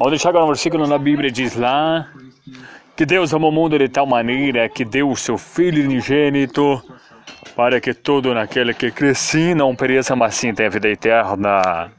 Onde deixar agora um versículo na Bíblia diz lá que Deus amou o mundo de tal maneira que deu o seu Filho unigênito para que todo naquele que cresce não pereça, mas sim tenha vida eterna.